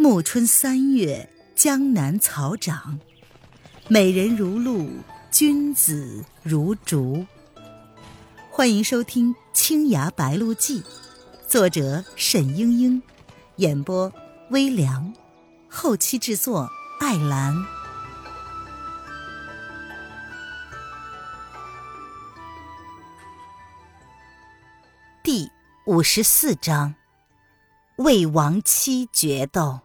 暮春三月，江南草长，美人如露，君子如竹。欢迎收听《青崖白鹿记》，作者沈英英，演播微凉，后期制作艾兰。第五十四章，魏亡妻决斗。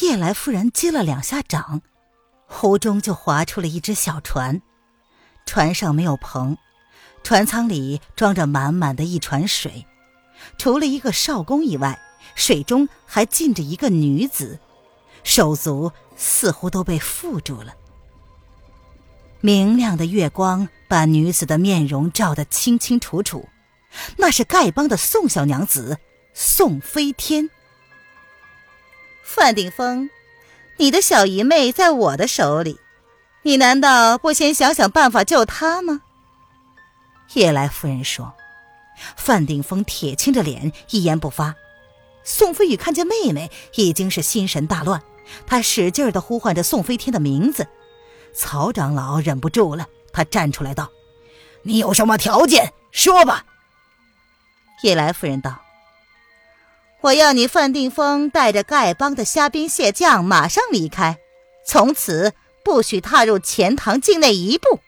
夜来夫人击了两下掌，湖中就划出了一只小船。船上没有篷，船舱里装着满满的一船水。除了一个少公以外，水中还浸着一个女子，手足似乎都被缚住了。明亮的月光把女子的面容照得清清楚楚，那是丐帮的宋小娘子宋飞天。范鼎峰，你的小姨妹在我的手里，你难道不先想想办法救她吗？叶来夫人说。范鼎峰铁青着脸，一言不发。宋飞宇看见妹妹，已经是心神大乱，他使劲的呼唤着宋飞天的名字。曹长老忍不住了，他站出来道：“你有什么条件？说吧。”叶来夫人道。我要你范定峰带着丐帮的虾兵蟹将马上离开，从此不许踏入钱塘境内一步。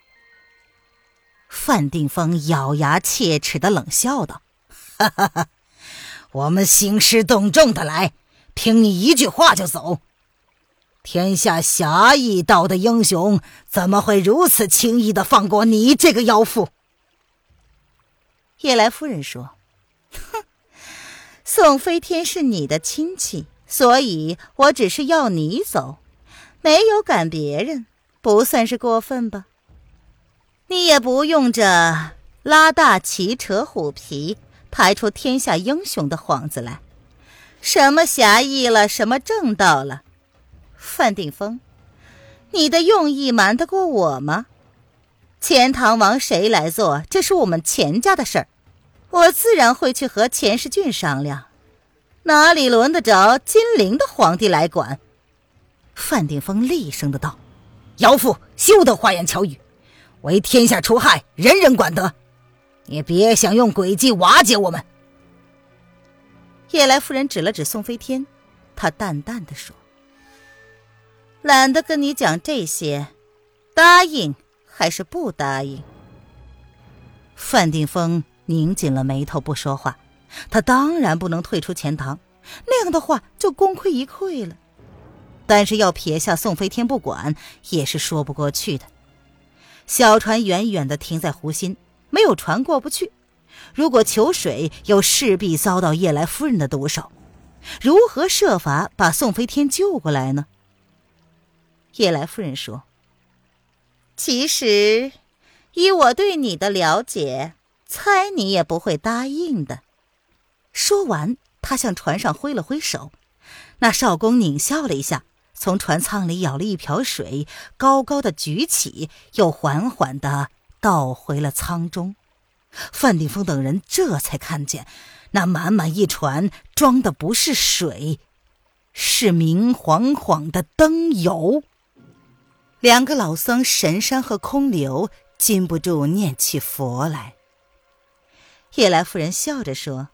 范定峰咬牙切齿的冷笑道：“哈哈哈，我们兴师动众的来，听你一句话就走。天下侠义道的英雄，怎么会如此轻易的放过你这个妖妇？”叶来夫人说：“。”宋飞天是你的亲戚，所以我只是要你走，没有赶别人，不算是过分吧？你也不用着拉大旗扯虎皮，排出天下英雄的幌子来，什么侠义了，什么正道了？范定峰，你的用意瞒得过我吗？钱塘王谁来做，这是我们钱家的事儿。我自然会去和钱世俊商量，哪里轮得着金陵的皇帝来管？范定峰厉声的道：“妖妇，休得花言巧语！为天下除害，人人管得。你别想用诡计瓦解我们。”叶来夫人指了指宋飞天，她淡淡的说：“懒得跟你讲这些，答应还是不答应？”范定峰。拧紧了眉头不说话，他当然不能退出钱塘，那样的话就功亏一篑了。但是要撇下宋飞天不管，也是说不过去的。小船远远的停在湖心，没有船过不去。如果求水，又势必遭到夜来夫人的毒手，如何设法把宋飞天救过来呢？夜来夫人说：“其实，以我对你的了解。”猜你也不会答应的。说完，他向船上挥了挥手，那少公狞笑了一下，从船舱里舀了一瓢水，高高的举起，又缓缓的倒回了舱中。范定峰等人这才看见，那满满一船装的不是水，是明晃晃的灯油。两个老僧神山和空流禁不住念起佛来。叶来夫人笑着说：“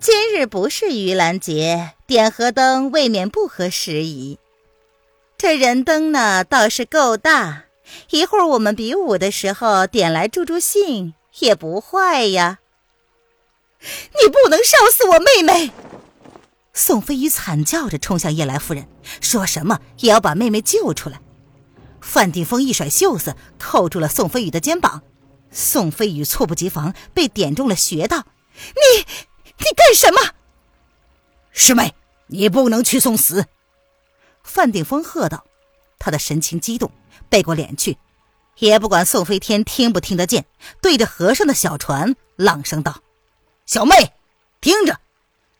今日不是盂兰节，点河灯未免不合时宜。这人灯呢，倒是够大，一会儿我们比武的时候点来助助兴，也不坏呀。”你不能烧死我妹妹！宋飞宇惨叫着冲向叶来夫人，说什么也要把妹妹救出来。范定峰一甩袖子，扣住了宋飞宇的肩膀。宋飞宇猝不及防，被点中了穴道。你，你干什么？师妹，你不能去送死！范定峰喝道。他的神情激动，背过脸去，也不管宋飞天听不听得见，对着河上的小船朗声道：“小妹，听着，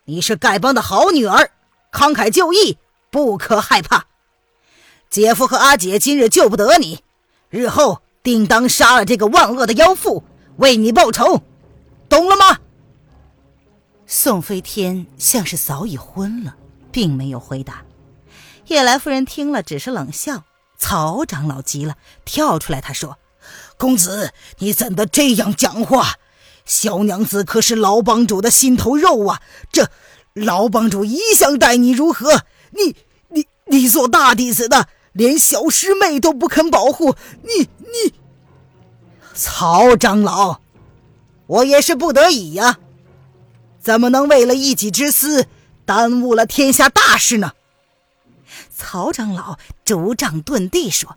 你是丐帮的好女儿，慷慨就义，不可害怕。姐夫和阿姐今日救不得你，日后……”定当杀了这个万恶的妖妇，为你报仇，懂了吗？宋飞天像是早已昏了，并没有回答。叶来夫人听了，只是冷笑。曹长老急了，跳出来，他说：“公子，你怎的这样讲话？小娘子可是老帮主的心头肉啊！这老帮主一向待你如何？你、你、你做大弟子的，连小师妹都不肯保护你，你……曹长老，我也是不得已呀，怎么能为了一己之私，耽误了天下大事呢？”曹长老拄杖顿地说：“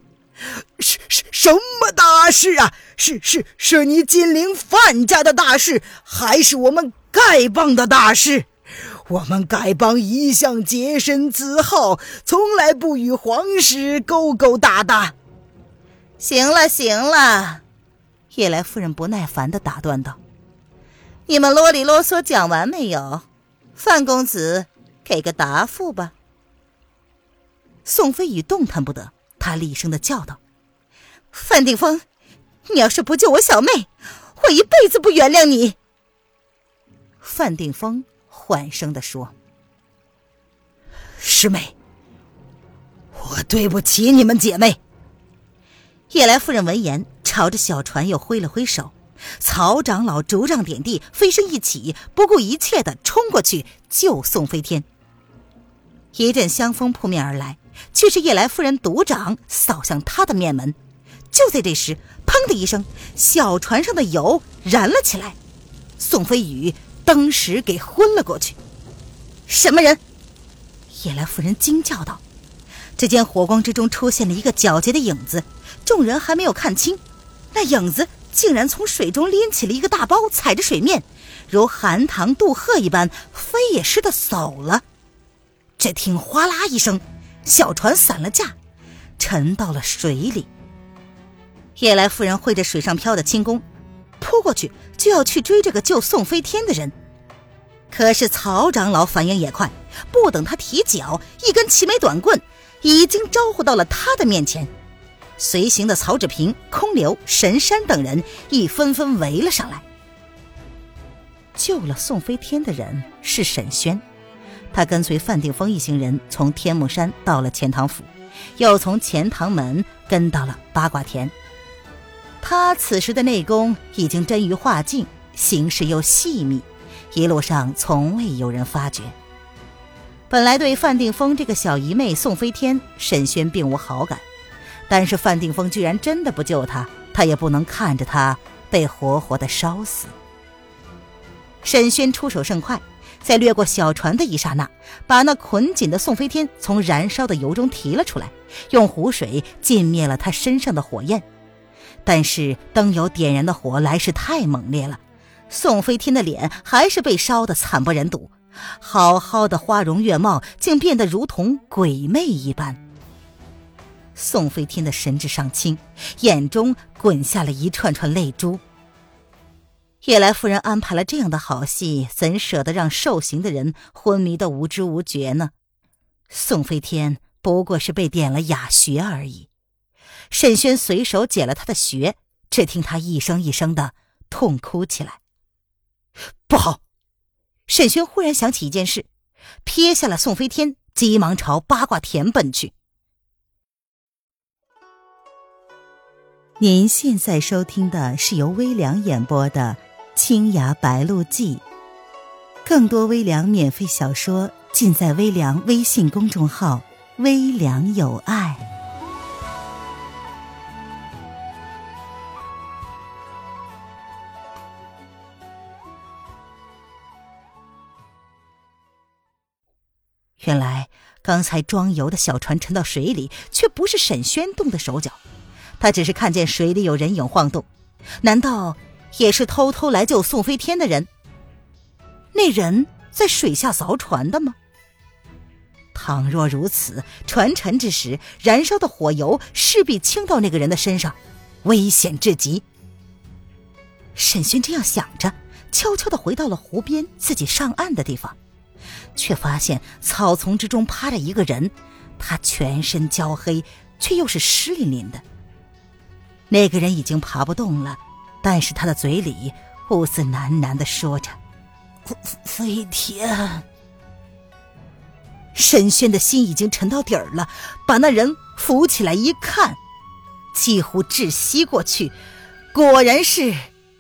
是是什么大事啊？是是是你金陵范家的大事，还是我们丐帮的大事？我们丐帮一向洁身自好，从来不与皇室勾勾搭搭。”行了行了，叶来夫人不耐烦的打断道：“你们啰里啰嗦讲完没有？范公子，给个答复吧。”宋飞宇动弹不得，他厉声的叫道：“范定峰，你要是不救我小妹，我一辈子不原谅你。”范定峰缓声的说：“师妹，我对不起你们姐妹。”夜来夫人闻言，朝着小船又挥了挥手。曹长老拄杖点地，飞身一起，不顾一切的冲过去救宋飞天。一阵香风扑面而来。却是夜来夫人独掌扫向他的面门，就在这时，砰的一声，小船上的油燃了起来，宋飞宇当时给昏了过去。什么人？夜来夫人惊叫道。只见火光之中出现了一个皎洁的影子，众人还没有看清，那影子竟然从水中拎起了一个大包，踩着水面，如寒塘渡鹤一般飞也似的走了。只听哗啦一声。小船散了架，沉到了水里。夜来夫人会着水上漂的轻功，扑过去就要去追这个救宋飞天的人。可是曹长老反应也快，不等他提脚，一根齐眉短棍已经招呼到了他的面前。随行的曹志平、空流、神山等人亦纷纷围了上来。救了宋飞天的人是沈轩。他跟随范定峰一行人从天目山到了钱塘府，又从钱塘门跟到了八卦田。他此时的内功已经臻于化境，行事又细密，一路上从未有人发觉。本来对范定峰这个小姨妹宋飞天，沈轩并无好感，但是范定峰居然真的不救他，他也不能看着他被活活的烧死。沈轩出手甚快。在掠过小船的一刹那，把那捆紧的宋飞天从燃烧的油中提了出来，用湖水浸灭了他身上的火焰。但是灯油点燃的火来势太猛烈了，宋飞天的脸还是被烧得惨不忍睹，好好的花容月貌竟变得如同鬼魅一般。宋飞天的神志尚清，眼中滚下了一串串泪珠。叶来夫人安排了这样的好戏，怎舍得让受刑的人昏迷的无知无觉呢？宋飞天不过是被点了哑穴而已。沈轩随手解了他的穴，只听他一声一声的痛哭起来。不好！沈轩忽然想起一件事，撇下了宋飞天，急忙朝八卦田奔去。您现在收听的是由微凉演播的。《青崖白鹿记》，更多微凉免费小说尽在微凉微信公众号“微凉有爱”。刚才装油的小船沉到水里，却不是沈轩动的手脚，他只是看见水里有人影晃动，难道？也是偷偷来救宋飞天的人。那人在水下凿船的吗？倘若如此，船沉之时，燃烧的火油势必倾到那个人的身上，危险至极。沈轩这样想着，悄悄的回到了湖边自己上岸的地方，却发现草丛之中趴着一个人，他全身焦黑，却又是湿淋淋的。那个人已经爬不动了。但是他的嘴里兀自喃喃的说着：“飞天。沈轩的心已经沉到底儿了，把那人扶起来一看，几乎窒息过去，果然是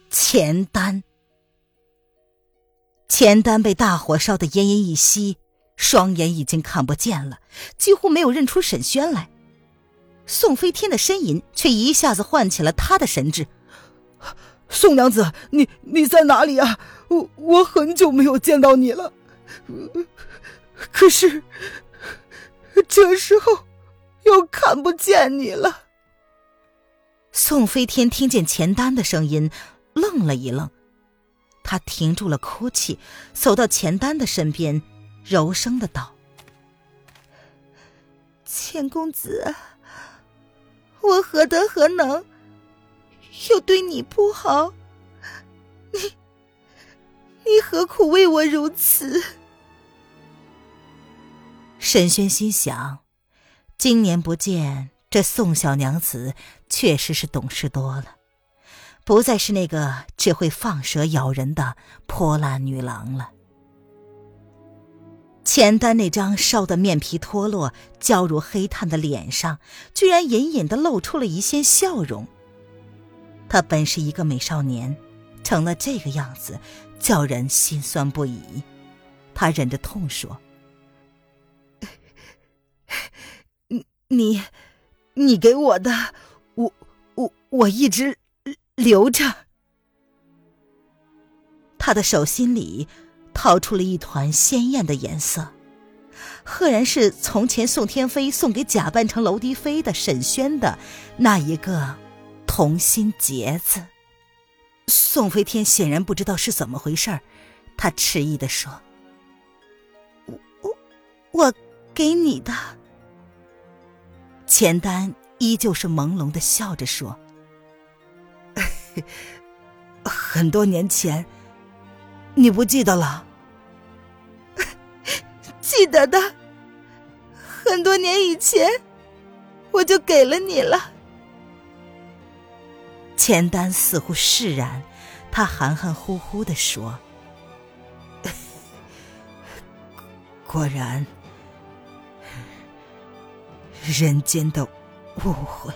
钱丹。钱丹被大火烧得奄奄一息，双眼已经看不见了，几乎没有认出沈轩来。宋飞天的呻吟却一下子唤起了他的神智。宋娘子，你你在哪里啊？我我很久没有见到你了。可是，这时候又看不见你了。宋飞天听见钱丹的声音，愣了一愣，他停住了哭泣，走到钱丹的身边，柔声的道：“钱公子，我何德何能，又对你不好？你，你何苦为我如此？”沈轩心想：今年不见，这宋小娘子确实是懂事多了，不再是那个只会放蛇咬人的泼辣女郎了。钱丹那张烧得面皮脱落、焦如黑炭的脸上，居然隐隐的露出了一线笑容。她本是一个美少年，成了这个样子，叫人心酸不已。他忍着痛说。你你，你给我的，我我我一直留着。他的手心里掏出了一团鲜艳的颜色，赫然是从前宋天飞送给假扮成楼迪飞的沈轩的那一个同心结子。宋飞天显然不知道是怎么回事儿他迟疑的说：“我我我给你的。”钱丹依旧是朦胧的笑着说：“很多年前，你不记得了？记得的，很多年以前，我就给了你了。”钱丹似乎释然，他含含糊糊的说：“ 果然。”人间的误会。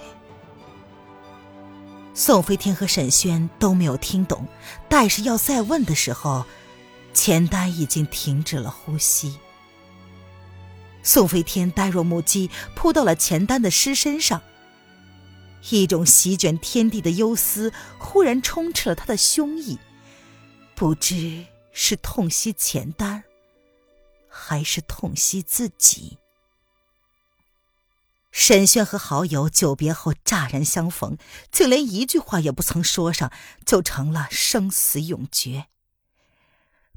宋飞天和沈轩都没有听懂，但是要再问的时候，钱丹已经停止了呼吸。宋飞天呆若木鸡，扑到了钱丹的尸身上。一种席卷天地的忧思忽然充斥了他的胸臆，不知是痛惜钱丹，还是痛惜自己。沈轩和好友久别后乍然相逢，竟连一句话也不曾说上，就成了生死永诀。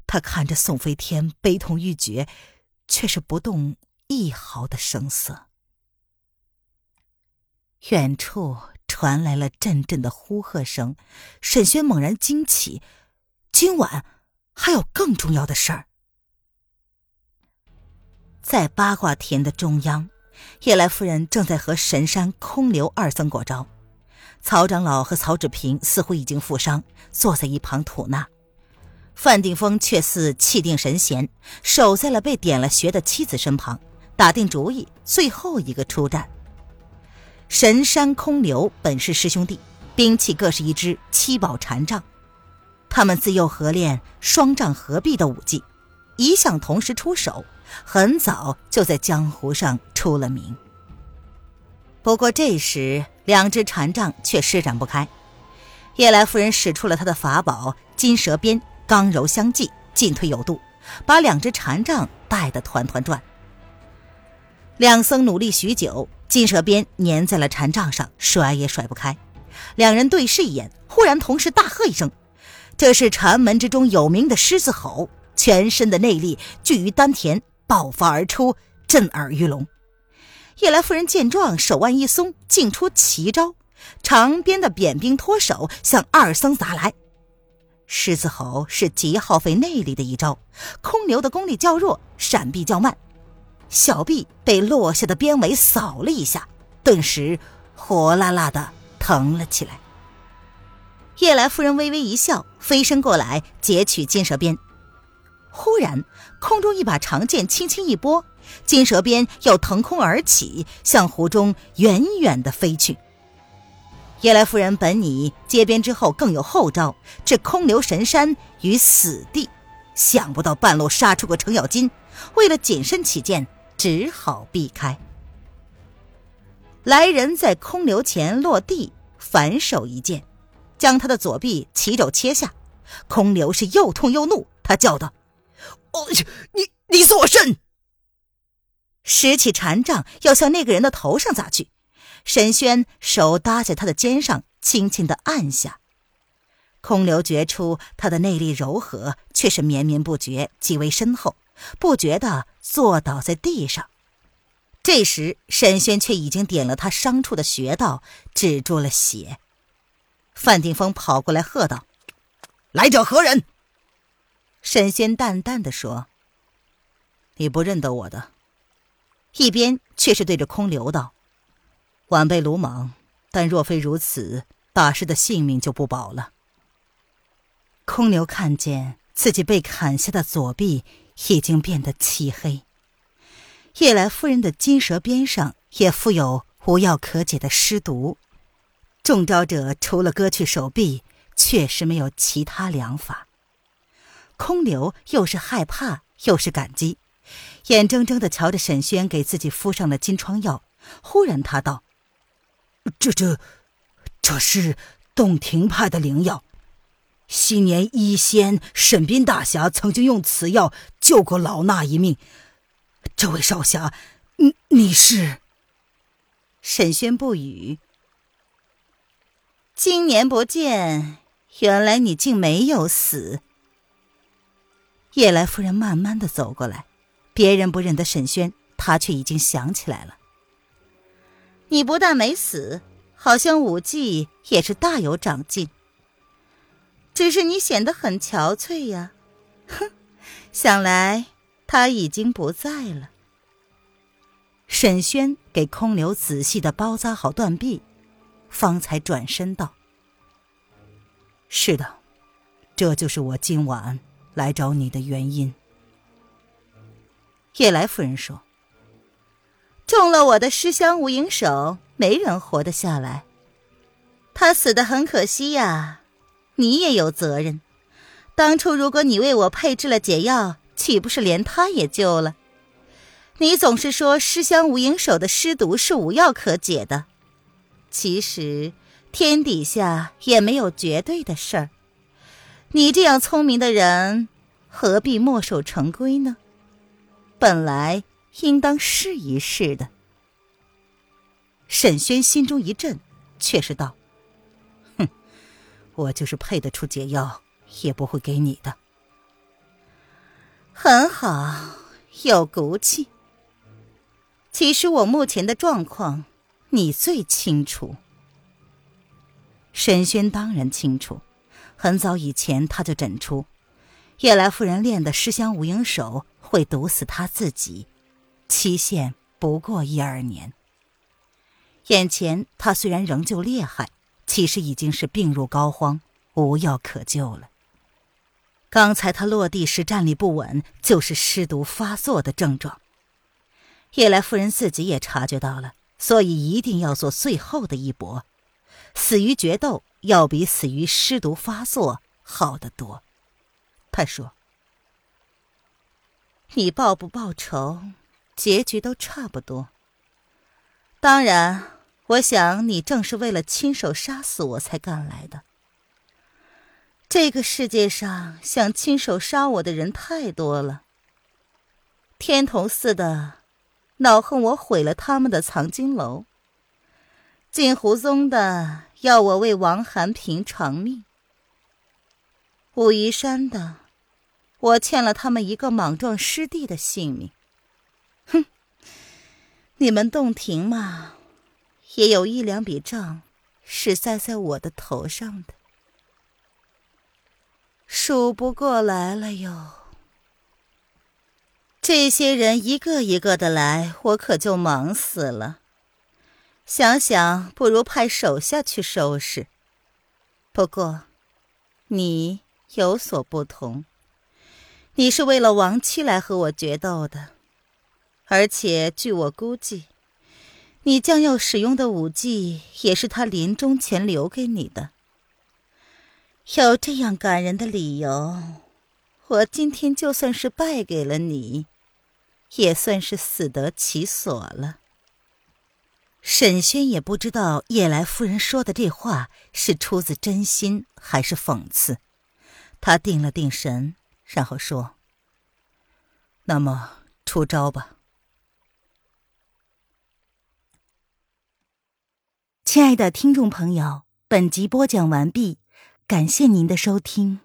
他看着宋飞天悲痛欲绝，却是不动一毫的声色。远处传来了阵阵的呼喝声，沈轩猛然惊起，今晚还有更重要的事儿，在八卦田的中央。叶来夫人正在和神山空留二僧过招，曹长老和曹志平似乎已经负伤，坐在一旁吐纳。范定峰却似气定神闲，守在了被点了穴的妻子身旁，打定主意，最后一个出战。神山空流本是师兄弟，兵器各是一支七宝禅杖，他们自幼合练双杖合璧的武技，一向同时出手。很早就在江湖上出了名。不过这时，两只禅杖却施展不开。叶来夫人使出了她的法宝金蛇鞭，刚柔相济，进退有度，把两只禅杖带得团团转。两僧努力许久，金蛇鞭粘在了禅杖上，甩也甩不开。两人对视一眼，忽然同时大喝一声：“这是禅门之中有名的狮子吼！”全身的内力聚于丹田。爆发而出，震耳欲聋。夜来夫人见状，手腕一松，竟出奇招，长鞭的扁兵脱手，向二僧砸来。狮子吼是极耗费内力的一招，空流的功力较弱，闪避较慢，小臂被落下的鞭尾扫了一下，顿时火辣辣的疼了起来。夜来夫人微微一笑，飞身过来截取金蛇鞭。忽然，空中一把长剑轻轻一拨，金蛇鞭又腾空而起，向湖中远远的飞去。夜来夫人本拟接鞭之后更有后招，置空流神山于死地，想不到半路杀出个程咬金，为了谨慎起见，只好避开。来人在空流前落地，反手一剑，将他的左臂齐肘切下。空流是又痛又怒，他叫道。哦，你你作甚？拾起禅杖要向那个人的头上砸去，沈轩手搭在他的肩上，轻轻的按下。空流觉出他的内力柔和，却是绵绵不绝，极为深厚，不觉的坐倒在地上。这时沈轩却已经点了他伤处的穴道，止住了血。范定峰跑过来喝道：“来者何人？”沈仙淡淡的说：“你不认得我的。”一边却是对着空流道：“晚辈鲁莽，但若非如此，大师的性命就不保了。”空流看见自己被砍下的左臂已经变得漆黑，夜来夫人的金蛇鞭上也附有无药可解的尸毒，中招者除了割去手臂，确实没有其他良法。空流又是害怕又是感激，眼睁睁的瞧着沈轩给自己敷上了金疮药。忽然他道：“这这，这是洞庭派的灵药。昔年医仙沈斌大侠曾经用此药救过老衲一命。这位少侠，你你是？”沈轩不语。今年不见，原来你竟没有死。叶来夫人慢慢的走过来，别人不认得沈轩，她却已经想起来了。你不但没死，好像武技也是大有长进。只是你显得很憔悴呀，哼，想来他已经不在了。沈轩给空流仔细的包扎好断臂，方才转身道：“是的，这就是我今晚。”来找你的原因，叶来夫人说：“中了我的尸香无影手，没人活得下来。他死的很可惜呀，你也有责任。当初如果你为我配制了解药，岂不是连他也救了？你总是说尸香无影手的尸毒是无药可解的，其实天底下也没有绝对的事儿。”你这样聪明的人，何必墨守成规呢？本来应当试一试的。沈轩心中一震，却是道：“哼，我就是配得出解药，也不会给你的。”很好，有骨气。其实我目前的状况，你最清楚。沈轩当然清楚。很早以前，他就诊出夜来夫人练的尸香无影手会毒死他自己，期限不过一二年。眼前他虽然仍旧厉害，其实已经是病入膏肓，无药可救了。刚才他落地时站立不稳，就是尸毒发作的症状。夜来夫人自己也察觉到了，所以一定要做最后的一搏，死于决斗。要比死于尸毒发作好得多，他说：“你报不报仇，结局都差不多。当然，我想你正是为了亲手杀死我才赶来的。这个世界上想亲手杀我的人太多了。天童寺的，恼恨我毁了他们的藏经楼；镜湖宗的。”要我为王寒平偿命，武夷山的，我欠了他们一个莽撞师弟的性命。哼，你们洞庭嘛，也有一两笔账是栽在我的头上的，数不过来了哟。这些人一个一个的来，我可就忙死了。想想，不如派手下去收拾。不过，你有所不同，你是为了亡妻来和我决斗的，而且据我估计，你将要使用的武技也是他临终前留给你的。有这样感人的理由，我今天就算是败给了你，也算是死得其所了。沈轩也不知道叶来夫人说的这话是出自真心还是讽刺，他定了定神。然后说：“那么出招吧。”亲爱的听众朋友，本集播讲完毕，感谢您的收听。